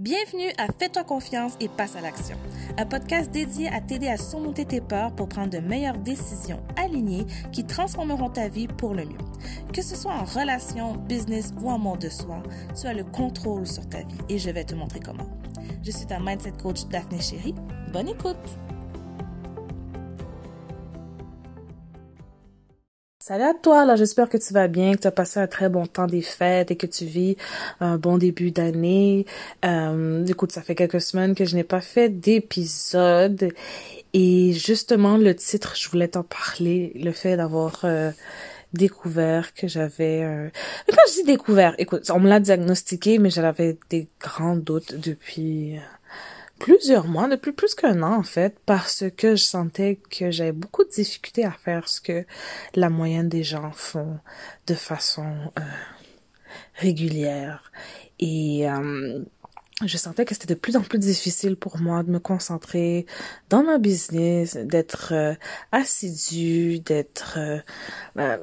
Bienvenue à Fais-toi confiance et passe à l'action, un podcast dédié à t'aider à surmonter tes peurs pour prendre de meilleures décisions alignées qui transformeront ta vie pour le mieux. Que ce soit en relation, business ou en monde de soi, tu as le contrôle sur ta vie et je vais te montrer comment. Je suis ta mindset coach Daphné Chéri. Bonne écoute! Salut à toi, là, j'espère que tu vas bien, que tu as passé un très bon temps des fêtes et que tu vis un bon début d'année. Euh, écoute, ça fait quelques semaines que je n'ai pas fait d'épisode. Et justement le titre, je voulais t'en parler, le fait d'avoir euh, découvert que j'avais... Euh... Mais quand je dis découvert, écoute, on me l'a diagnostiqué, mais j'avais des grands doutes depuis plusieurs mois, depuis plus qu'un an en fait, parce que je sentais que j'avais beaucoup de difficultés à faire ce que la moyenne des gens font de façon euh, régulière. Et euh, je sentais que c'était de plus en plus difficile pour moi de me concentrer dans ma business, d'être euh, assidu, d'être euh,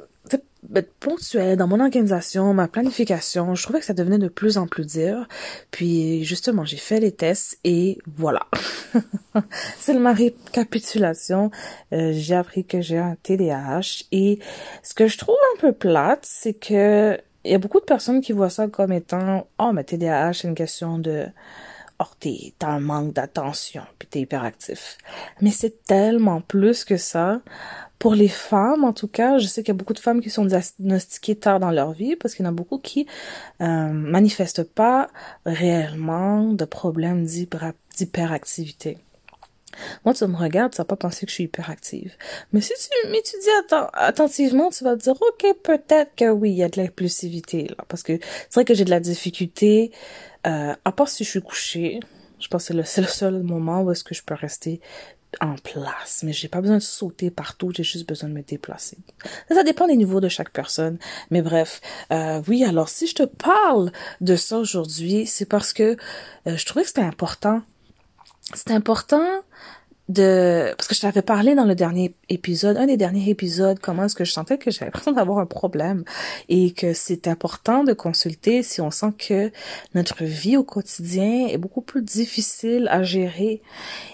ponctuelle dans mon organisation, ma planification. Je trouvais que ça devenait de plus en plus dur. Puis justement, j'ai fait les tests et voilà. C'est ma récapitulation. Euh, j'ai appris que j'ai un TDAH et ce que je trouve un peu plate, c'est que il y a beaucoup de personnes qui voient ça comme étant oh mais TDAH c'est une question de oh, t'es, un manque d'attention, puis t'es hyperactif. Mais c'est tellement plus que ça. Pour les femmes, en tout cas, je sais qu'il y a beaucoup de femmes qui sont diagnostiquées tard dans leur vie parce qu'il y en a beaucoup qui euh, manifestent pas réellement de problèmes d'hyperactivité. Moi, tu me regardes, tu vas pas penser que je suis hyperactive. Mais si tu m'étudies attentivement, tu vas te dire, OK, peut-être que oui, il y a de l'impulsivité, là. Parce que c'est vrai que j'ai de la difficulté, euh, à part si je suis couchée. Je pense que c'est le, seul moment où est-ce que je peux rester en place, mais j'ai pas besoin de sauter partout, j'ai juste besoin de me déplacer. Ça, dépend des niveaux de chaque personne, mais bref, euh, oui. Alors, si je te parle de ça aujourd'hui, c'est parce que euh, je trouvais que c'était important. C'est important de parce que je t'avais parlé dans le dernier épisode, un des derniers épisodes, comment est-ce que je sentais que j'avais l'impression d'avoir un problème et que c'est important de consulter si on sent que notre vie au quotidien est beaucoup plus difficile à gérer.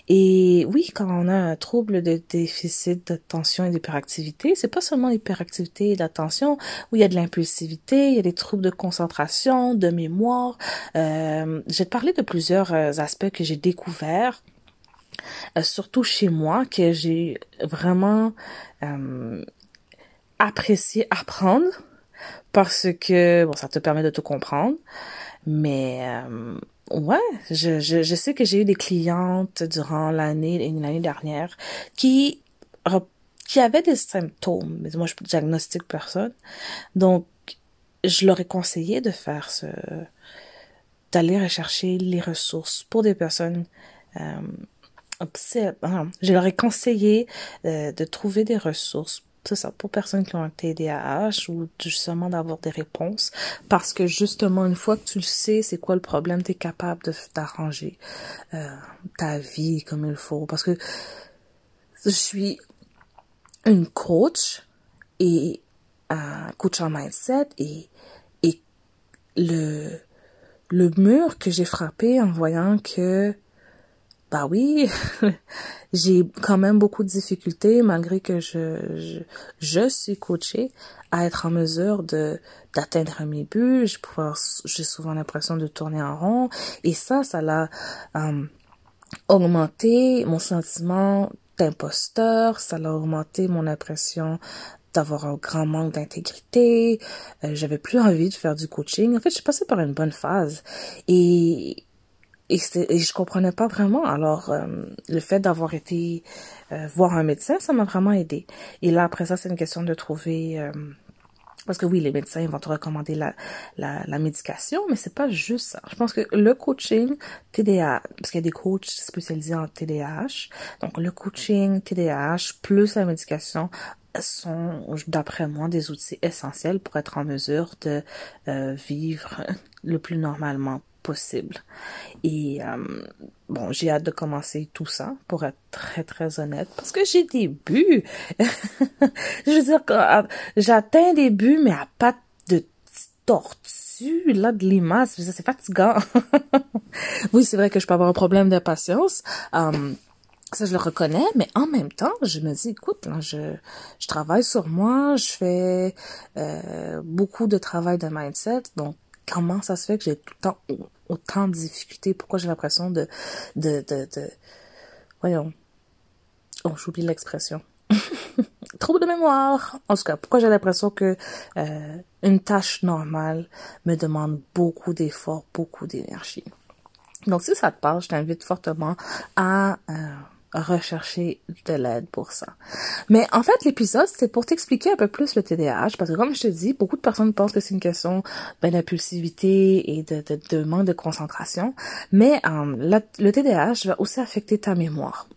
Et oui, quand on a un trouble de déficit d'attention et d'hyperactivité, c'est pas seulement l'hyperactivité et l'attention, où il y a de l'impulsivité, il y a des troubles de concentration, de mémoire. Euh, j'ai parlé de plusieurs euh, aspects que j'ai découverts surtout chez moi, que j'ai vraiment euh, apprécié apprendre parce que bon, ça te permet de te comprendre, mais euh, ouais, je, je, sais que j'ai eu des clientes durant l'année l'année dernière qui qui avaient des symptômes, mais moi je diagnostique personne, donc je leur ai conseillé de faire ce d'aller rechercher les ressources pour des personnes euh, je leur ai conseillé euh, de trouver des ressources c'est ça, pour personnes qui ont un TDAH ou justement d'avoir des réponses. Parce que justement, une fois que tu le sais, c'est quoi le problème, tu es capable de t'arranger euh, ta vie comme il faut. Parce que je suis une coach et un coach en mindset et, et le, le mur que j'ai frappé en voyant que bah oui, j'ai quand même beaucoup de difficultés malgré que je, je, je, suis coachée à être en mesure de d'atteindre mes buts. J'ai souvent l'impression de tourner en rond et ça, ça l'a euh, augmenté mon sentiment d'imposteur, ça l'a augmenté mon impression d'avoir un grand manque d'intégrité. Euh, J'avais plus envie de faire du coaching. En fait, je suis passée par une bonne phase et et, et je comprenais pas vraiment. Alors, euh, le fait d'avoir été euh, voir un médecin, ça m'a vraiment aidé. Et là, après ça, c'est une question de trouver... Euh, parce que oui, les médecins ils vont te recommander la, la, médication, mais c'est pas juste ça. Je pense que le coaching TDAH, parce qu'il y a des coachs spécialisés en TDAH, donc le coaching TDAH plus la médication sont, d'après moi, des outils essentiels pour être en mesure de vivre le plus normalement possible. Et euh, bon, j'ai hâte de commencer tout ça, pour être très très honnête, parce que j'ai des buts. je veux dire, euh, j'atteins des buts, mais à pas de tortue, là, de limace, c'est fatigant. oui, c'est vrai que je peux avoir un problème d'impatience. Um, ça, je le reconnais, mais en même temps, je me dis, écoute, là, je, je travaille sur moi, je fais euh, beaucoup de travail de mindset, donc comment ça se fait que j'ai tout le temps autant de difficultés? Pourquoi j'ai l'impression de, voyons, oh, j'oublie l'expression. Trouble de mémoire. En tout cas, pourquoi j'ai l'impression que euh, une tâche normale me demande beaucoup d'efforts, beaucoup d'énergie. Donc, si ça te parle, je t'invite fortement à euh, rechercher de l'aide pour ça. Mais en fait, l'épisode, c'était pour t'expliquer un peu plus le TDAH, parce que comme je te dis, beaucoup de personnes pensent que c'est une question ben, d'impulsivité et de, de, de, manque de concentration, mais euh, le TDAH va aussi affecter ta mémoire.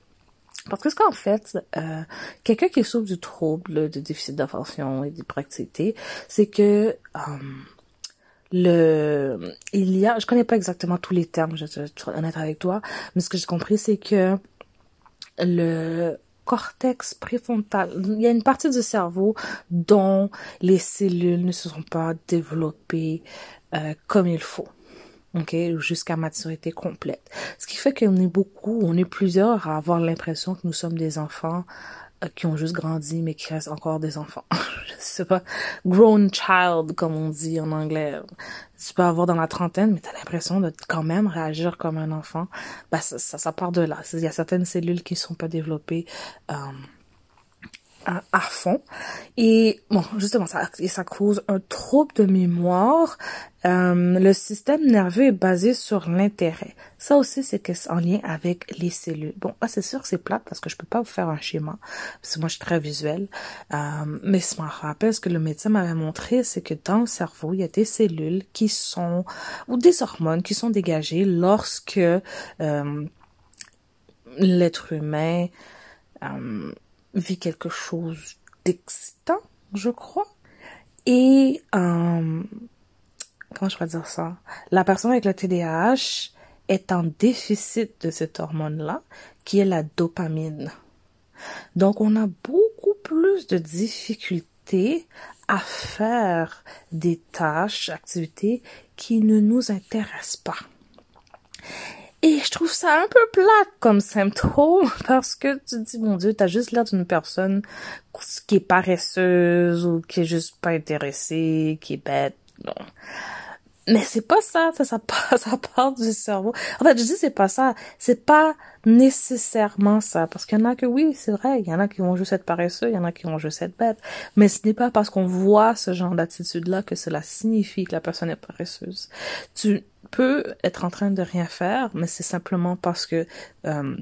Parce que ce qu'en fait, euh, quelqu'un qui souffre du trouble de déficit d'attention et d'hyperactivité, c'est que euh, le il y a je connais pas exactement tous les termes je vais être honnête avec toi mais ce que j'ai compris c'est que le cortex préfrontal, il y a une partie du cerveau dont les cellules ne se sont pas développées euh, comme il faut. OK, jusqu'à maturité complète. Ce qui fait qu'on est beaucoup, on est plusieurs à avoir l'impression que nous sommes des enfants qui ont juste grandi mais qui restent encore des enfants. je sais pas, grown child comme on dit en anglais. Tu peux avoir dans la trentaine mais tu as l'impression de quand même réagir comme un enfant. Bah ça, ça, part de là. Il y a certaines cellules qui sont pas développées euh, à, fond. Et bon, justement, ça, ça cause un trouble de mémoire. Euh, le système nerveux est basé sur l'intérêt. Ça aussi, c'est que en lien avec les cellules. Bon, là, c'est sûr, c'est plate parce que je peux pas vous faire un schéma parce que moi, je suis très visuelle. Euh, mais ce me rappelle ce que le médecin m'avait montré, c'est que dans le cerveau, il y a des cellules qui sont ou des hormones qui sont dégagées lorsque euh, l'être humain euh, vit quelque chose d'excitant, je crois. Et euh, comment je pourrais dire ça? La personne avec le TDAH est en déficit de cette hormone-là, qui est la dopamine. Donc, on a beaucoup plus de difficultés à faire des tâches, activités qui ne nous intéressent pas. Et je trouve ça un peu plat comme symptôme parce que tu te dis, mon Dieu, t'as juste l'air d'une personne qui est paresseuse ou qui est juste pas intéressée, qui est bête. Non. Mais c'est pas ça, ça, ça part, ça part du cerveau. En fait, je dis c'est pas ça. C'est pas nécessairement ça. Parce qu'il y en a que oui, c'est vrai, il y en a qui vont juste être paresseux, il y en a qui vont juste être bêtes. Mais ce n'est pas parce qu'on voit ce genre d'attitude-là que cela signifie que la personne est paresseuse. Tu peux être en train de rien faire, mais c'est simplement parce que euh,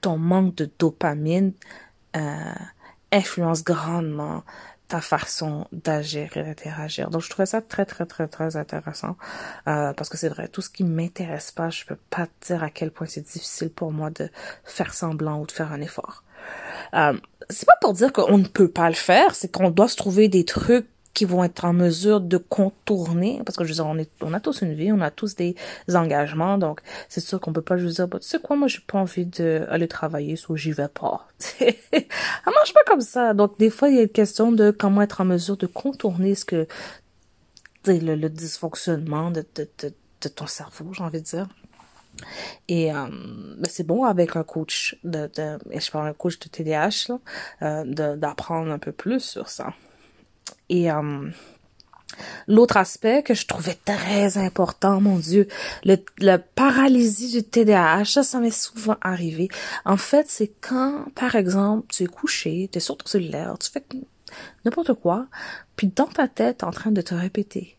ton manque de dopamine euh, influence grandement ta façon d'agir et d'interagir. Donc, je trouvais ça très, très, très, très intéressant euh, parce que c'est vrai, tout ce qui m'intéresse pas, je peux pas te dire à quel point c'est difficile pour moi de faire semblant ou de faire un effort. Euh, c'est pas pour dire qu'on ne peut pas le faire, c'est qu'on doit se trouver des trucs qui vont être en mesure de contourner, parce que je veux dire, on, est, on a tous une vie, on a tous des engagements, donc c'est sûr qu'on peut pas juste dire, bah, tu sais quoi, moi j'ai pas envie d'aller travailler, soit j'y vais pas. ça marche pas comme ça. Donc des fois, il y a une question de comment être en mesure de contourner ce que, le, le dysfonctionnement de, de, de, de ton cerveau, j'ai envie de dire. Et euh, ben, c'est bon avec un coach de, de je parle un coach de TDAH euh, d'apprendre un peu plus sur ça. Et euh, l'autre aspect que je trouvais très important, mon Dieu, le, la paralysie du TDAH, ça, ça m'est souvent arrivé. En fait, c'est quand, par exemple, tu es couché, tu es sur ton cellulaire, tu fais n'importe quoi, puis dans ta tête, en train de te répéter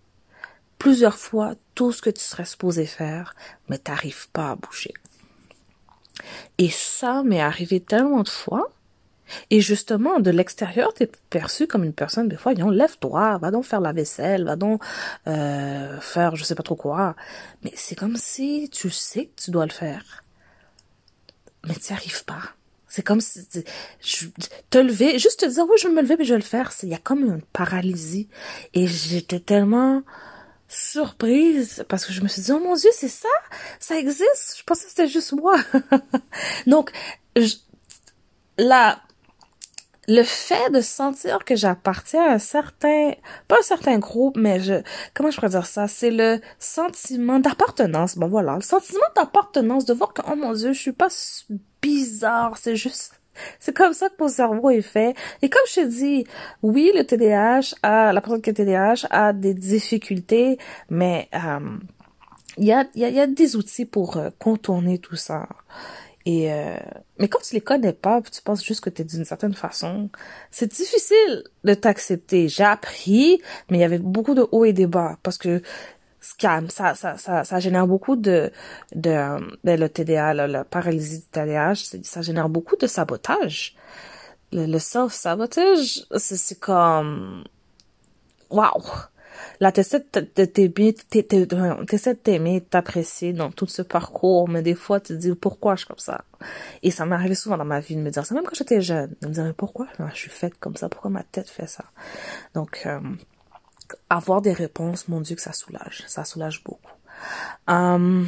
plusieurs fois tout ce que tu serais supposé faire, mais t'arrives pas à bouger. Et ça m'est arrivé tellement de fois et justement, de l'extérieur, tu es perçu comme une personne, des fois, lève-toi, va donc faire la vaisselle, va donc euh, faire je sais pas trop quoi. Mais c'est comme si tu sais que tu dois le faire. Mais tu n'y arrives pas. C'est comme si je, te lever, juste te dire oui, je vais me lever, mais je vais le faire. Il y a comme une paralysie. Et j'étais tellement surprise parce que je me suis dit oh mon dieu c'est ça? Ça existe? Je pensais que c'était juste moi donc je, là le fait de sentir que j'appartiens à un certain, pas un certain groupe, mais je, comment je pourrais dire ça, c'est le sentiment d'appartenance. Bon voilà, le sentiment d'appartenance, de voir que, oh mon dieu, je suis pas bizarre, c'est juste, c'est comme ça que mon cerveau est fait. Et comme je te dis, oui, le TDAH a, la personne qui a TDAH a des difficultés, mais, euh, il y a, y, a, y a des outils pour euh, contourner tout ça. Et euh, mais quand tu les connais pas, tu penses juste que tu es d'une certaine façon, c'est difficile de t'accepter. J'ai appris, mais il y avait beaucoup de hauts et des bas parce que scam, ça ça ça ça génère beaucoup de de, ben, le TDA, la paralysie du TDAH, ça génère beaucoup de sabotage. Le, le self sabotage, c'est comme waouh Là, t'essaies de t'aimer, t'essaies de t'apprécier dans tout ce parcours, mais des fois, tu te dis pourquoi je suis comme ça? Et ça m'est arrivé souvent dans ma vie de me dire ça, même quand j'étais jeune, de me dire mais pourquoi je suis faite comme ça, pourquoi ma tête fait ça? Donc, euh, avoir des réponses, mon Dieu, que ça soulage, ça soulage beaucoup. Um,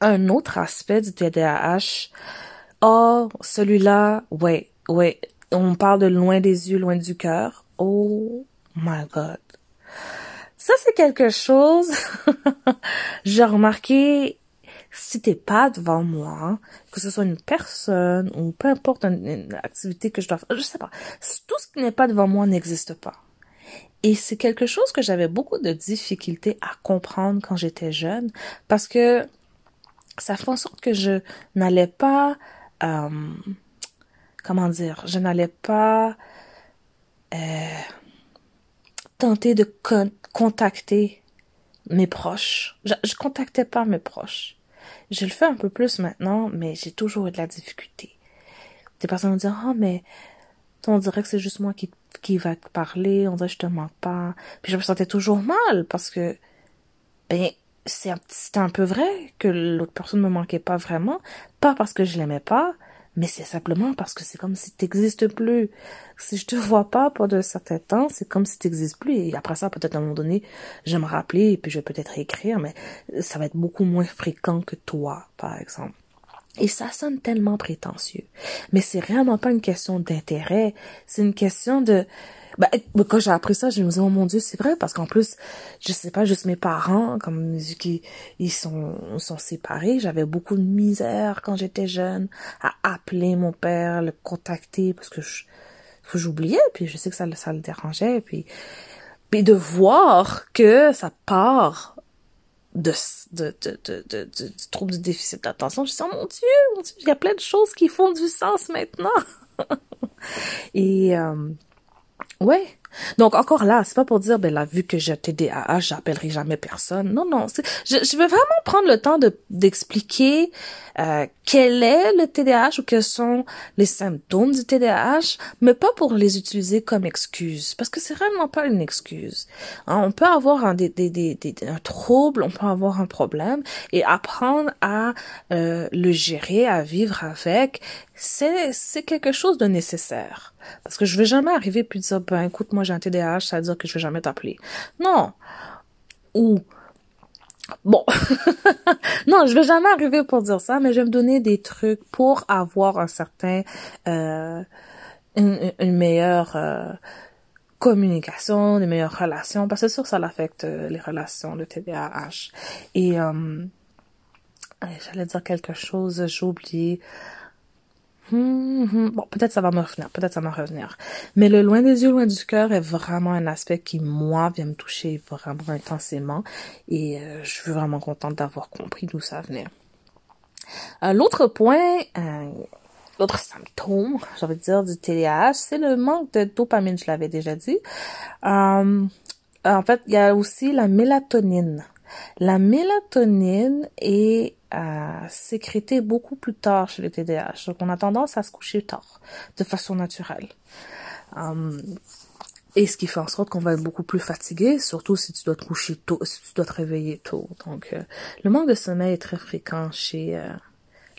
un autre aspect du TDAH, oh, celui-là, ouais, ouais, on parle de loin des yeux, loin du cœur. Oh my God. Ça, c'est quelque chose, j'ai remarqué, si t'es pas devant moi, que ce soit une personne ou peu importe une, activité que je dois faire, je sais pas, tout ce qui n'est pas devant moi n'existe pas. Et c'est quelque chose que j'avais beaucoup de difficultés à comprendre quand j'étais jeune, parce que ça fait en sorte que je n'allais pas, euh, comment dire, je n'allais pas euh, tenter de contacter mes proches. Je, je contactais pas mes proches. Je le fais un peu plus maintenant, mais j'ai toujours eu de la difficulté. Des personnes vont dire, oh, mais on dirait que c'est juste moi qui, qui va te parler, on dirait que je te manque pas. Puis je me sentais toujours mal parce que, ben, c'est un, un peu vrai que l'autre personne me manquait pas vraiment. Pas parce que je l'aimais pas, mais c'est simplement parce que c'est comme si t'existes plus. Si je te vois pas pendant un certain temps, c'est comme si t'existes plus. Et après ça, peut-être à un moment donné, je vais me rappeler et puis je vais peut-être écrire, mais ça va être beaucoup moins fréquent que toi, par exemple. Et ça sonne tellement prétentieux. Mais c'est vraiment pas une question d'intérêt. C'est une question de, bah, quand j'ai appris ça, je me disais, oh mon dieu, c'est vrai, parce qu'en plus, je sais pas, juste mes parents, comme qui ils sont, sont séparés, j'avais beaucoup de misère quand j'étais jeune à appeler mon père, le contacter, parce que je, j'oubliais, puis je sais que ça, ça le dérangeait, puis, puis de voir que ça part de, de, de, de, de, trouble du déficit d'attention, je dis, oh mon Dieu, mon Dieu, il y a plein de choses qui font du sens maintenant. Et, euh, Ouais. Donc encore là, c'est pas pour dire ben là vu que j'ai TDAH, j'appellerai jamais personne. Non non, je, je veux vraiment prendre le temps de d'expliquer euh, quel est le TDAH ou quels sont les symptômes du TDAH, mais pas pour les utiliser comme excuse, parce que c'est réellement pas une excuse. Hein, on peut avoir un, des, des, des, un trouble, on peut avoir un problème, et apprendre à euh, le gérer, à vivre avec, c'est c'est quelque chose de nécessaire. Parce que je vais jamais arriver puis dire ben écoute moi j'ai un TDAH, ça veut dire que je vais jamais t'appeler. Non. Ou Bon, non, je vais jamais arriver pour dire ça, mais je vais me donner des trucs pour avoir un certain, euh, une, une, meilleure euh, communication, des meilleures relations, parce que c'est sûr que ça l'affecte euh, les relations, le TDAH. Et euh, j'allais dire quelque chose, j'ai oublié. Hum. Bon, peut-être ça va me revenir, peut-être ça va me revenir. Mais le loin des yeux, loin du cœur est vraiment un aspect qui, moi, vient me toucher vraiment intensément. Et euh, je suis vraiment contente d'avoir compris d'où ça venait. Euh, l'autre point, euh, l'autre symptôme, j'avais dire, du TDAH, c'est le manque de dopamine, je l'avais déjà dit. en fait, il y a aussi la mélatonine. La mélatonine est à sécréter beaucoup plus tard chez le TDAH. Donc on a tendance à se coucher tard, de façon naturelle. Um, et ce qui fait en sorte qu'on va être beaucoup plus fatigué, surtout si tu dois te coucher tôt, si tu dois te réveiller tôt. Donc euh, le manque de sommeil est très fréquent chez euh,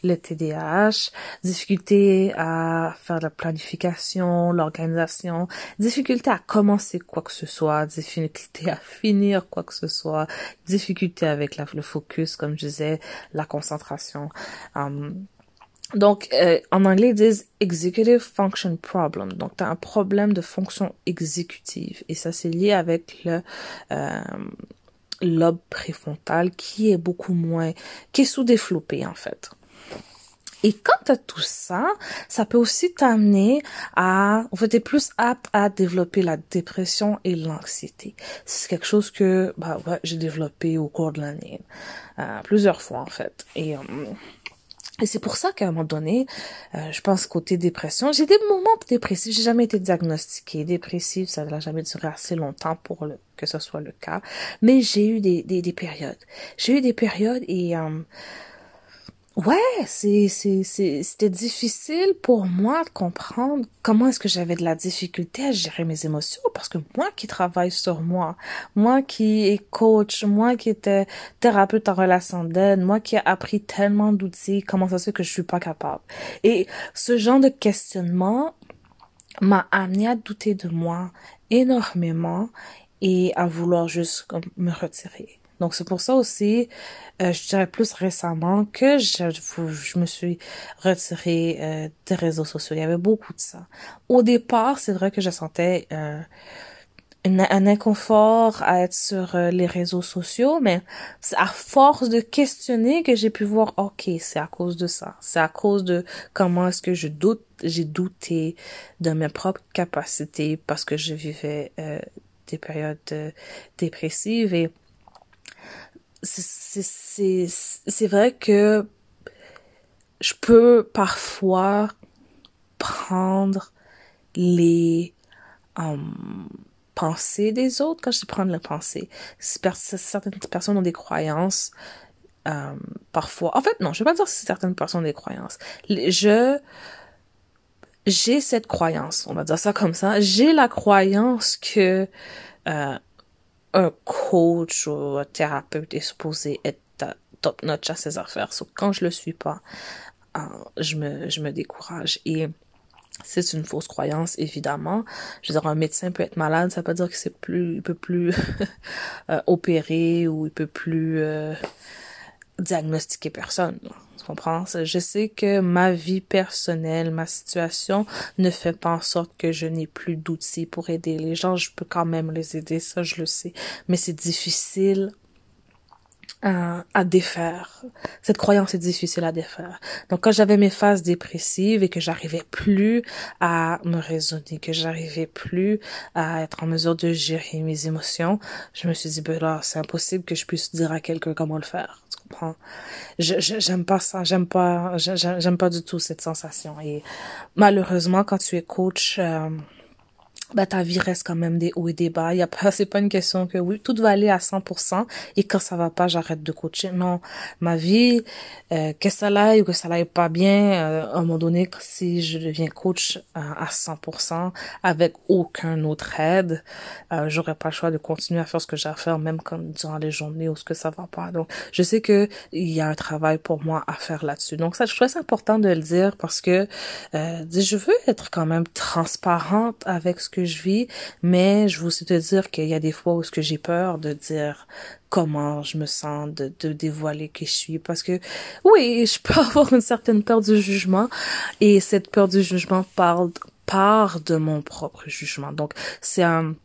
le TDAH, difficulté à faire la planification, l'organisation, difficulté à commencer quoi que ce soit, difficulté à finir quoi que ce soit, difficulté avec le focus, comme je disais, la concentration. Um, Donc, euh, en anglais, ils disent executive function problem. Donc, tu as un problème de fonction exécutive. Et ça, c'est lié avec le euh, lobe préfrontal qui est beaucoup moins, qui est sous-développé, en fait. Et quand tu as tout ça, ça peut aussi t'amener à, en fait, t'es plus apte à développer la dépression et l'anxiété. C'est quelque chose que, bah, ouais, j'ai développé au cours de l'année, euh, plusieurs fois, en fait. Et, euh, et c'est pour ça qu'à un moment donné, euh, je pense côté dépression, j'ai des moments dépressifs. J'ai jamais été diagnostiquée dépressive, ça n'a jamais duré assez longtemps pour que ce soit le cas. Mais j'ai eu des, des, des périodes. J'ai eu des périodes et euh, Ouais, c'est, c'est, c'était difficile pour moi de comprendre comment est-ce que j'avais de la difficulté à gérer mes émotions parce que moi qui travaille sur moi, moi qui est coach, moi qui était thérapeute en relation d'aide, moi qui ai appris tellement d'outils, comment ça se fait que je suis pas capable? Et ce genre de questionnement m'a amené à douter de moi énormément et à vouloir juste me retirer. Donc c'est pour ça aussi, euh, je dirais plus récemment que je, je me suis retirée euh, des réseaux sociaux. Il y avait beaucoup de ça. Au départ, c'est vrai que je sentais euh, un inconfort à être sur euh, les réseaux sociaux, mais c'est à force de questionner que j'ai pu voir, ok, c'est à cause de ça. C'est à cause de comment est-ce que je doute, j'ai douté de mes propres capacités parce que je vivais des périodes dépressives et c'est vrai que je peux parfois prendre les um, pensées des autres quand je dis prendre les pensées. Certaines personnes ont des croyances. Um, parfois, en fait, non, je vais pas dire que certaines personnes ont des croyances. Je, j'ai cette croyance, on va dire ça comme ça. J'ai la croyance que euh, un coach ou un thérapeute est supposé être top notch à ses affaires. So, quand je le suis pas, euh, je me, je me décourage. Et c'est une fausse croyance, évidemment. Je veux dire, un médecin peut être malade, ça veut pas dire que c'est plus, il peut plus euh, opérer ou il peut plus euh, diagnostiquer personne. Je sais que ma vie personnelle, ma situation ne fait pas en sorte que je n'ai plus d'outils pour aider les gens. Je peux quand même les aider, ça je le sais. Mais c'est difficile à, à défaire. Cette croyance est difficile à défaire. Donc quand j'avais mes phases dépressives et que j'arrivais plus à me raisonner, que j'arrivais plus à être en mesure de gérer mes émotions, je me suis dit, ben là, c'est impossible que je puisse dire à quelqu'un comment le faire. Tu comprends? J'aime pas ça. J'aime pas, j'aime pas du tout cette sensation. Et malheureusement, quand tu es coach, euh, bah ta vie reste quand même des hauts et des bas. Y a pas, c'est pas une question que oui, tout va aller à 100% et quand ça va pas, j'arrête de coacher. Non, ma vie, euh, que ça aille ou que ça aille pas bien, euh, à un moment donné, si je deviens coach euh, à 100% avec aucun autre aide, euh, j'aurais pas le choix de continuer à faire ce que j'ai à faire, même comme durant les journées où ce que ça va pas. Donc, je sais que il y a un travail pour moi à faire là-dessus. Donc ça, je trouve ça important de le dire parce que euh, je veux être quand même transparente avec ce que je vis, mais je veux aussi te dire qu'il y a des fois où ce j'ai peur de dire comment je me sens, de, de dévoiler qui je suis, parce que oui, je peux avoir une certaine peur du jugement, et cette peur du jugement parle part de mon propre jugement. Donc c'est un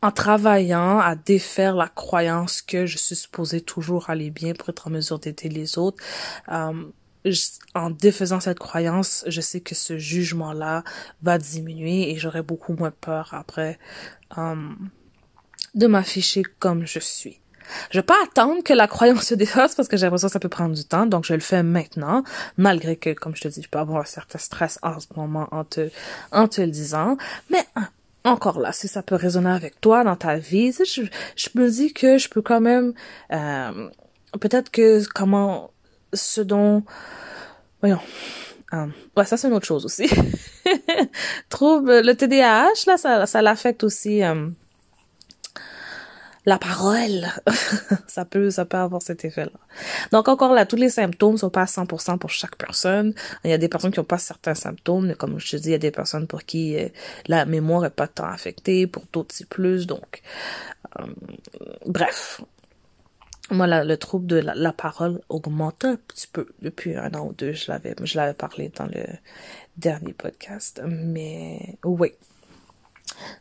en travaillant à défaire la croyance que je suis supposée toujours aller bien pour être en mesure d'aider les autres, euh, en défaisant cette croyance, je sais que ce jugement-là va diminuer et j'aurai beaucoup moins peur après um, de m'afficher comme je suis. Je vais pas attendre que la croyance se défasse parce que j'ai l'impression que ça peut prendre du temps, donc je le fais maintenant, malgré que, comme je te dis, je peux avoir un certain stress en ce moment en te, en te le disant. Mais hein, encore là, si ça peut résonner avec toi dans ta vie, je, je me dis que je peux quand même, euh, peut-être que comment ce dont voyons um, ouais ça c'est une autre chose aussi. Trouble le TDAH là ça ça l'affecte aussi um, la parole. Ça peut ça peut avoir cet effet là donc encore là tous les symptômes sont pas à 100% pour chaque personne. Il y a des personnes qui ont pas certains symptômes mais comme je te dis il y a des personnes pour qui euh, la mémoire est pas tant affectée pour d'autres c'est plus donc um, bref moi, le trouble de la, parole augmente un petit peu depuis un an ou deux. Je l'avais, je l'avais parlé dans le dernier podcast. Mais oui.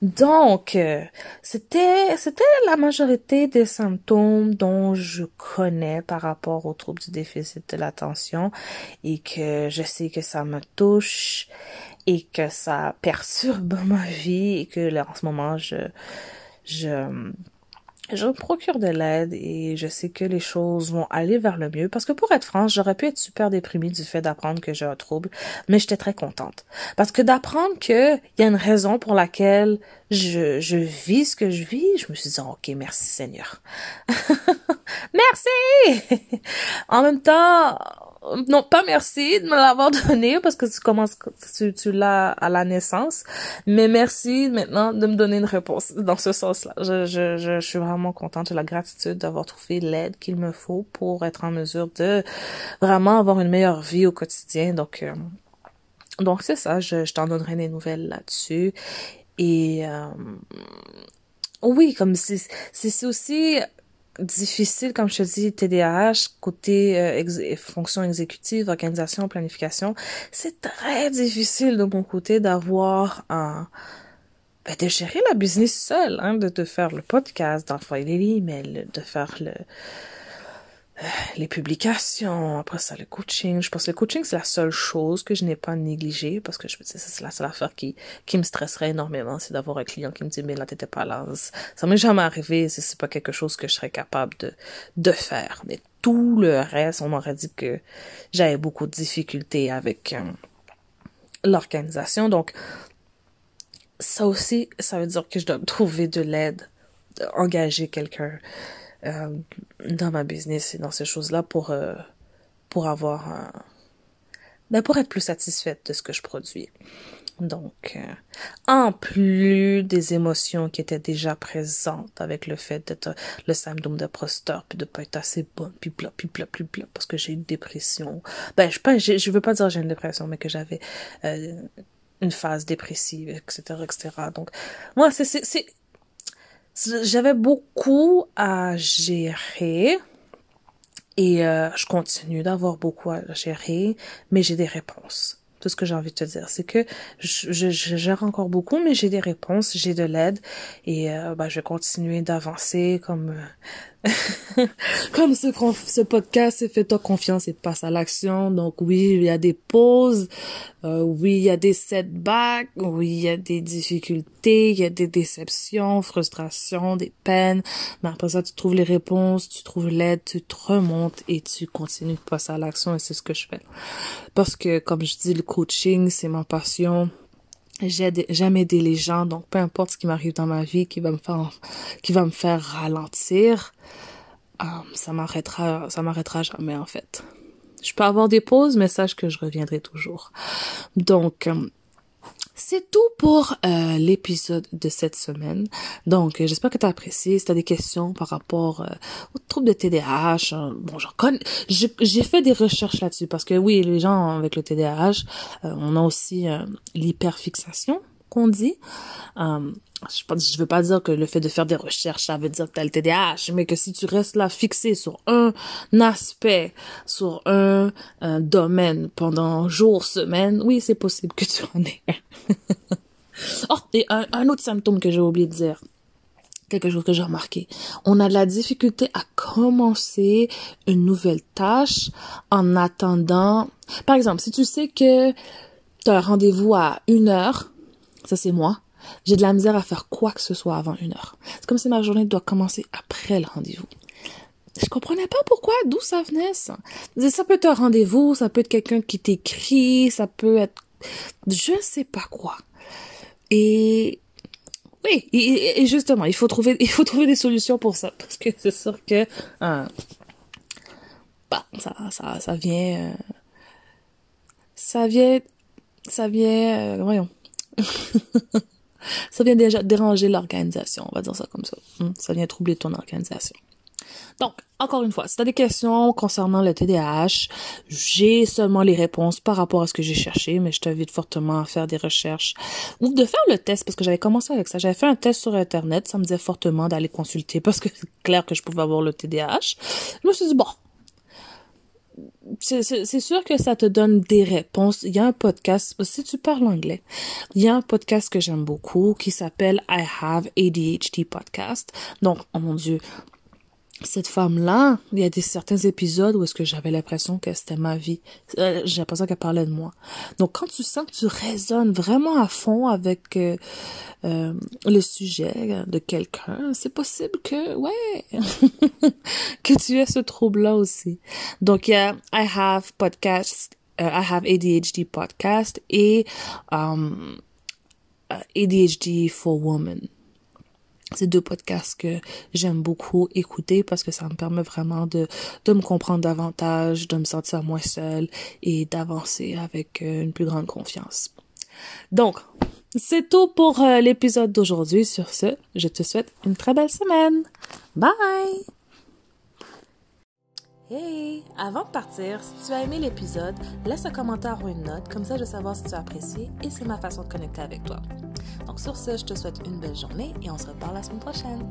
Donc, euh, c'était, c'était la majorité des symptômes dont je connais par rapport au trouble du déficit de l'attention et que je sais que ça me touche et que ça perturbe ma vie et que là, en ce moment, je, je, je procure de l'aide et je sais que les choses vont aller vers le mieux parce que pour être franche, j'aurais pu être super déprimée du fait d'apprendre que j'ai un trouble, mais j'étais très contente. Parce que d'apprendre que il y a une raison pour laquelle je, je vis ce que je vis, je me suis dit, ok, merci Seigneur. merci! en même temps, non, pas merci de me l'avoir donné parce que tu commences, tu, tu l'as à la naissance, mais merci maintenant de me donner une réponse dans ce sens-là. Je, je, je, suis vraiment contente de la gratitude d'avoir trouvé l'aide qu'il me faut pour être en mesure de vraiment avoir une meilleure vie au quotidien. Donc, euh, donc c'est ça. Je, je t'en donnerai des nouvelles là-dessus. Et euh, oui, comme c'est c'est aussi difficile, comme je te dis, TDAH, côté euh, fonction exécutive, organisation, planification, c'est très difficile de mon côté d'avoir un... Ben, de gérer la business seul, hein, de, de faire le podcast, d'envoyer les emails, de faire le les publications, après ça, le coaching. Je pense que le coaching, c'est la seule chose que je n'ai pas négligée parce que je me dis, c'est la seule affaire qui, qui me stresserait énormément, c'est d'avoir un client qui me dit, mais là, t'étais pas là. Ça m'est jamais arrivé, c'est pas quelque chose que je serais capable de, de faire. Mais tout le reste, on m'aurait dit que j'avais beaucoup de difficultés avec euh, l'organisation. Donc, ça aussi, ça veut dire que je dois trouver de l'aide, engager quelqu'un euh, dans ma business et dans ces choses-là pour euh, pour avoir un, ben pour être plus satisfaite de ce que je produis. Donc, euh, en plus des émotions qui étaient déjà présentes avec le fait d'être le syndrome de prosteur, puis de pas être assez bonne, puis bla, puis bla, puis bla, parce que j'ai une dépression. Ben, je, pas, je, veux pas dire j'ai une dépression, mais que j'avais une phase dépressive, etc., etc. Donc, moi, c'est, c'est, j'avais beaucoup à gérer et euh, je continue d'avoir beaucoup à gérer, mais j'ai des réponses. Tout ce que j'ai envie de te dire, c'est que je, je, gère encore beaucoup, mais j'ai des réponses, j'ai de l'aide et euh, bah, je vais continuer d'avancer comme comme ce, ce podcast, c'est fais-toi confiance et passe à l'action. Donc oui, il y a des pauses, euh, oui, il y a des setbacks, oui, il y a des difficultés, il y a des déceptions, frustrations, des peines. Mais après ça, tu trouves les réponses, tu trouves l'aide, tu te remontes et tu continues de passer à l'action et c'est ce que je fais. Parce que, comme je dis, le coaching, c'est ma passion j'aime aider les gens donc peu importe ce qui m'arrive dans ma vie qui va me faire qui va me faire ralentir euh, ça m'arrêtera ça m'arrêtera jamais en fait. Je peux avoir des pauses mais sache que je reviendrai toujours. Donc euh, c'est tout pour euh, l'épisode de cette semaine. Donc, euh, j'espère que tu as apprécié. Si tu as des questions par rapport euh, au trouble de TDAH, euh, bon, j'en connais, j'ai fait des recherches là-dessus parce que oui, les gens avec le TDAH, on a aussi l'hyperfixation qu'on dit je, je veux pas dire que le fait de faire des recherches, ça veut dire que t'as le TDAH, mais que si tu restes là fixé sur un aspect, sur un, domaine pendant jours, semaines, oui, c'est possible que tu en aies. oh, et un, un autre symptôme que j'ai oublié de dire quelque chose que j'ai remarqué. On a de la difficulté à commencer une nouvelle tâche en attendant. Par exemple, si tu sais que tu as un rendez-vous à une heure, ça c'est moi, j'ai de la misère à faire quoi que ce soit avant une heure. C'est comme si ma journée doit commencer après le rendez-vous. Je comprenais pas pourquoi, d'où ça venait ça. Peut être un rendez-vous, ça peut être quelqu'un qui t'écrit, ça peut être je sais pas quoi. Et oui, et, justement, il faut trouver il faut trouver des solutions pour ça parce que c'est sûr que euh, bah ça ça ça vient euh, ça vient ça vient euh, voyons ça vient déjà déranger l'organisation, on va dire ça comme ça. Hmm, ça vient troubler ton organisation. Donc, encore une fois, si tu as des questions concernant le TDAH, j'ai seulement les réponses par rapport à ce que j'ai cherché, mais je t'invite fortement à faire des recherches ou de faire le test parce que j'avais commencé avec ça. J'avais fait un test sur Internet, ça me disait fortement d'aller consulter parce que c'est clair que je pouvais avoir le TDAH. Je me suis dit, bon, c'est sûr que ça te donne des réponses. Il y a un podcast, si tu parles anglais, il y a un podcast que j'aime beaucoup qui s'appelle I Have ADHD Podcast. Donc, oh mon Dieu, cette femme-là, il y a des certains épisodes où est-ce que j'avais l'impression que c'était ma vie. Euh, j'ai l'impression qu'elle parlait de moi. Donc quand tu sens que tu résonnes vraiment à fond avec euh, euh, le sujet de quelqu'un, c'est possible que ouais que tu aies ce trouble-là aussi. Donc il y a I have podcast, I have ADHD podcast et um, ADHD for women. C'est deux podcasts que j'aime beaucoup écouter parce que ça me permet vraiment de, de me comprendre davantage, de me sentir moins seule et d'avancer avec euh, une plus grande confiance. Donc, c'est tout pour euh, l'épisode d'aujourd'hui. Sur ce, je te souhaite une très belle semaine. Bye! Hey! Avant de partir, si tu as aimé l'épisode, laisse un commentaire ou une note, comme ça je vais savoir si tu as apprécié et c'est ma façon de connecter avec toi. Donc sur ce, je te souhaite une belle journée et on se reparle la semaine prochaine.